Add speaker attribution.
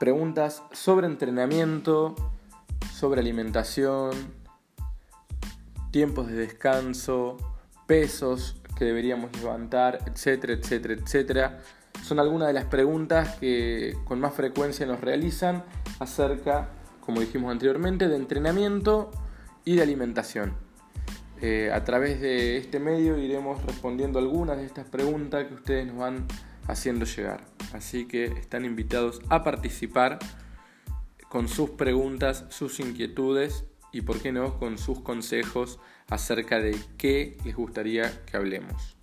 Speaker 1: preguntas sobre entrenamiento, sobre alimentación, tiempos de descanso, pesos que deberíamos levantar, etcétera, etcétera, etcétera. Son algunas de las preguntas que con más frecuencia nos realizan acerca, como dijimos anteriormente, de entrenamiento y de alimentación. Eh, a través de este medio iremos respondiendo algunas de estas preguntas que ustedes nos van haciendo llegar. Así que están invitados a participar con sus preguntas, sus inquietudes y, por qué no, con sus consejos acerca de qué les gustaría que hablemos.